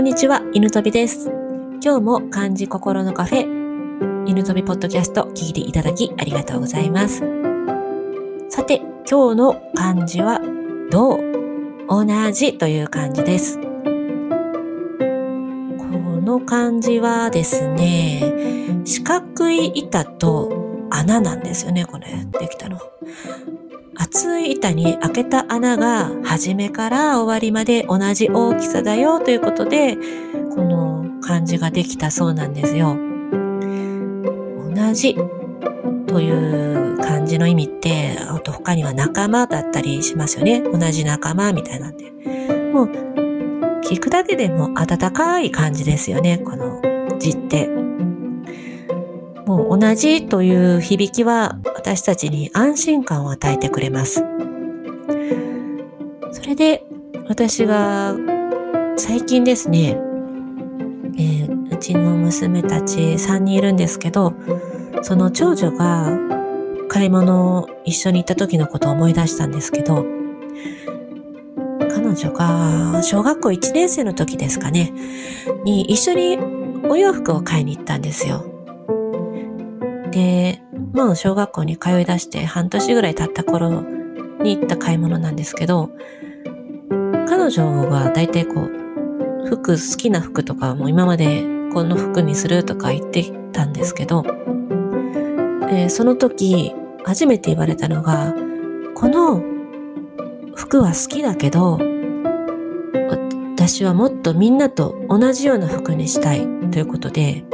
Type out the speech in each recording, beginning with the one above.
こんにちは、犬飛びです。今日も漢字心のカフェ、犬飛びポッドキャスト聞いていただきありがとうございます。さて、今日の漢字は、同、同じという漢字です。この漢字はですね、四角い板と穴なんですよね、これ、できたの。厚い板に開けた穴が初めから終わりまで同じ大きさだよということで、この漢字ができたそうなんですよ。同じという漢字の意味って、あと他には仲間だったりしますよね。同じ仲間みたいなんで。もう、聞くだけでも温かい感じですよね、この字って。もう同じという響きは私たちに安心感を与えてくれます。それで私が最近ですね、えーうちの娘たち3人いるんですけど、その長女が買い物を一緒に行った時のことを思い出したんですけど、彼女が小学校1年生の時ですかね、に一緒にお洋服を買いに行ったんですよ。で、もう小学校に通い出して半年ぐらい経った頃に行った買い物なんですけど、彼女は大体こう、服、好きな服とかも今までこの服にするとか言ってたんですけど、えーその時初めて言われたのが、この服は好きだけど、私はもっとみんなと同じような服にしたいということで、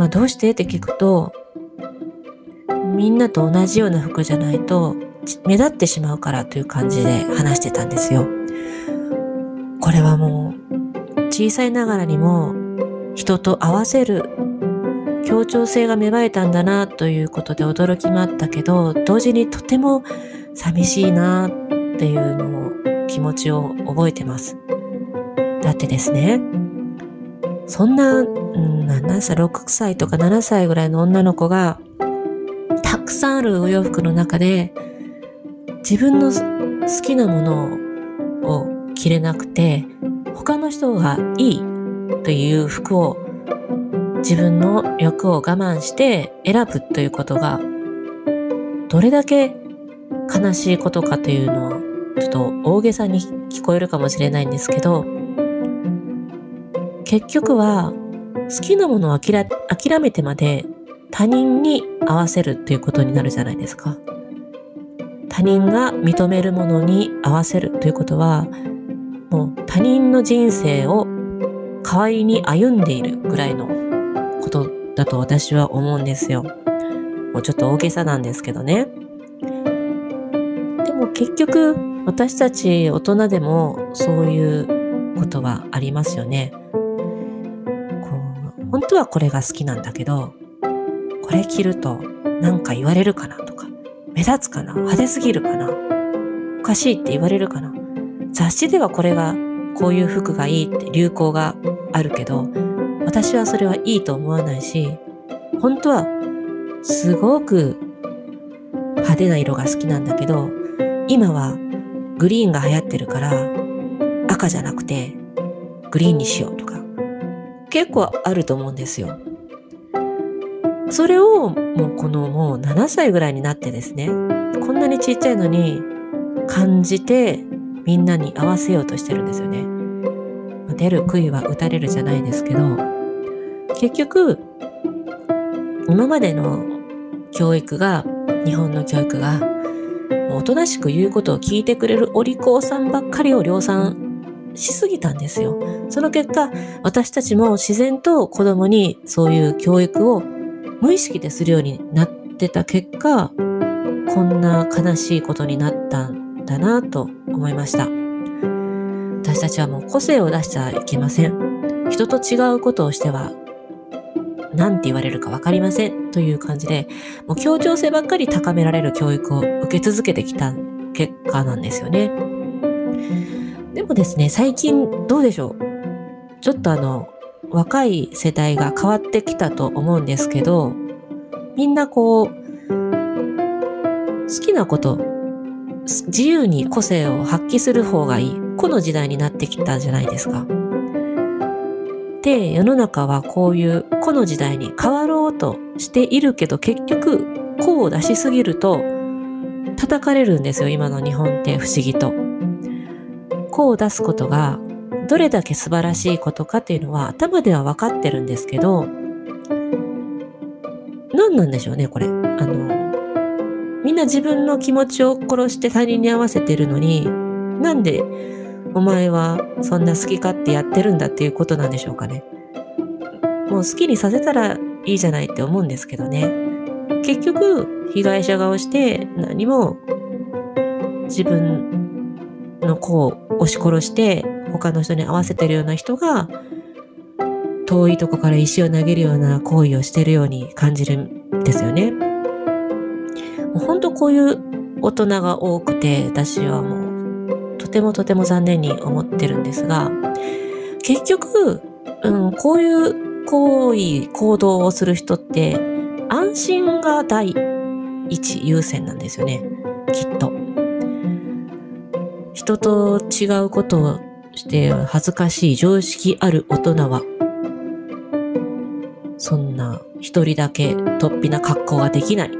まあ、どうして？って聞くと、みんなと同じような服じゃないと目立ってしまうからという感じで話してたんですよ。これはもう小さいながらにも人と合わせる協調性が芽生えたんだなということで驚きもあったけど、同時にとても寂しいなっていうのを気持ちを覚えてます。だってですね、そんな、うん、7歳、6歳とか7歳ぐらいの女の子が、たくさんあるお洋服の中で、自分の好きなものを着れなくて、他の人がいいという服を自分の欲を我慢して選ぶということが、どれだけ悲しいことかというのを、ちょっと大げさに聞こえるかもしれないんですけど、結局は好きなものを諦めてまで他人に合わせるっていうことになるじゃないですか。他人が認めるものに合わせるということは、もう他人の人生を代わりに歩んでいるぐらいのことだと私は思うんですよ。もうちょっと大げさなんですけどね。でも結局私たち大人でもそういうことはありますよね。本当はこれが好きなんだけど、これ着るとなんか言われるかなとか、目立つかな派手すぎるかなおかしいって言われるかな。雑誌ではこれがこういう服がいいって流行があるけど、私はそれはいいと思わないし、本当はすごく派手な色が好きなんだけど、今はグリーンが流行ってるから赤じゃなくてグリーンにしようとか結構あると思うんですよ。それをもうこのもう7歳ぐらいになってですね、こんなにちっちゃいのに感じてみんなに合わせようとしてるんですよね。出る杭は打たれるじゃないですけど、結局今までの教育が、日本の教育が、おとなしく言うことを聞いてくれるお利口さんばっかりを量産しすぎたんですよ。その結果、私たちも自然と子供にそういう教育を無意識でするようになってた結果、こんな悲しいことになったんだなと思いました。私たちはもう個性を出しちゃいけません。人と違うことをしては何て言われるか分かりませんという感じで、もう協調性ばっかり高められる教育を受け続けてきた結果なんですよね。でもですね、最近どうでしょう？ちょっとあの、若い世代が変わってきたと思うんですけど、みんなこう、好きなこと、自由に個性を発揮する方がいい。個の時代になってきたじゃないですか。で、世の中はこういう個の時代に変わろうとしているけど、結局、個を出しすぎると、叩かれるんですよ、今の日本って不思議と。個を出すことが、どれだけ素晴らしいことかっていうのは頭では分かってるんですけど、何なんでしょうね、これ。あの、みんな自分の気持ちを殺して他人に合わせてるのに、なんでお前はそんな好き勝手やってるんだっていうことなんでしょうかね。もう好きにさせたらいいじゃないって思うんですけどね。結局、被害者顔して何も自分の子を押し殺して他の人に合わせてるような人が遠いとこから石を投げるような行為をしてるように感じるんですよね。もう本当こういう大人が多くて私はもうとてもとても残念に思ってるんですが、結局、うん、こういう行為、行動をする人って、安心が第一優先なんですよね。きっと。人と違うことをして恥ずかしい常識ある大人は、そんな一人だけ突飛な格好ができない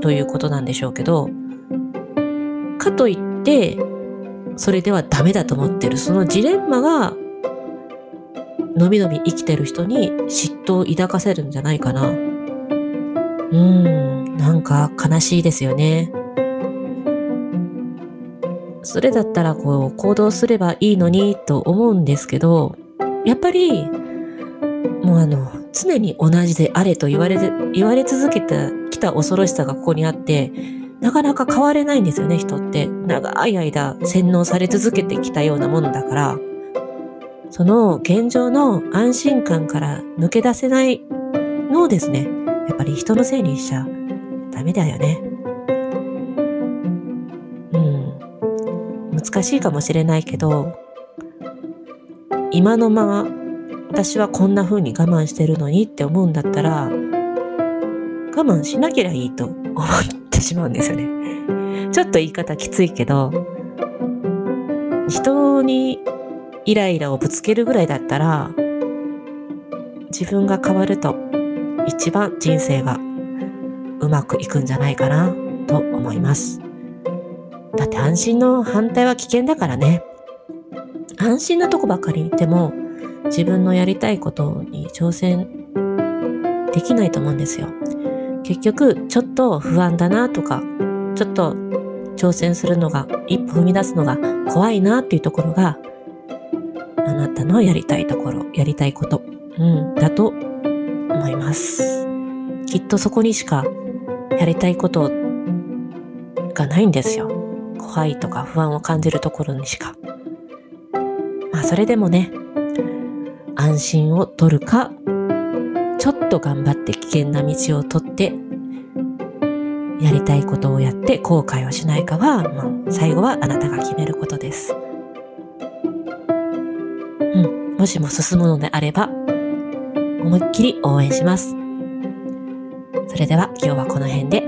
ということなんでしょうけど、かといって、それではダメだと思ってるそのジレンマがのびのび生きてる人に嫉妬を抱かせるんじゃないかな。うん、なんか悲しいですよね。それだったらこう行動すればいいのにと思うんですけど、やっぱりもうあの常に同じであれと言われ、言われ続けてきた恐ろしさがここにあって、なかなか変われないんですよね、人って。長い間洗脳され続けてきたようなもんだから、その現状の安心感から抜け出せないのをですね、やっぱり人のせいにしちゃダメだよね。難しいかもしれないけど、今のまま私はこんな風に我慢してるのにって思うんだったら、我慢しなければいいと思ってしまうんですよね。ちょっと言い方きついけど、人にイライラをぶつけるぐらいだったら、自分が変わると一番人生がうまくいくんじゃないかなと思います。だって安心の反対は危険だからね。安心なとこばかりいても自分のやりたいことに挑戦できないと思うんですよ。結局、ちょっと不安だなとか、ちょっと挑戦するのが、一歩踏み出すのが怖いなっていうところが、あなたのやりたいところ、やりたいこと、うん、だと思います。きっとそこにしかやりたいことがないんですよ。怖いとか不安を感じるところにしか。まあそれでもね、安心を取るか、ちょっと頑張って危険な道を取って、やりたいことをやって後悔をしないかは、まあ、最後はあなたが決めることです。うん、もしも進むのであれば、思いっきり応援します。それでは今日はこの辺で、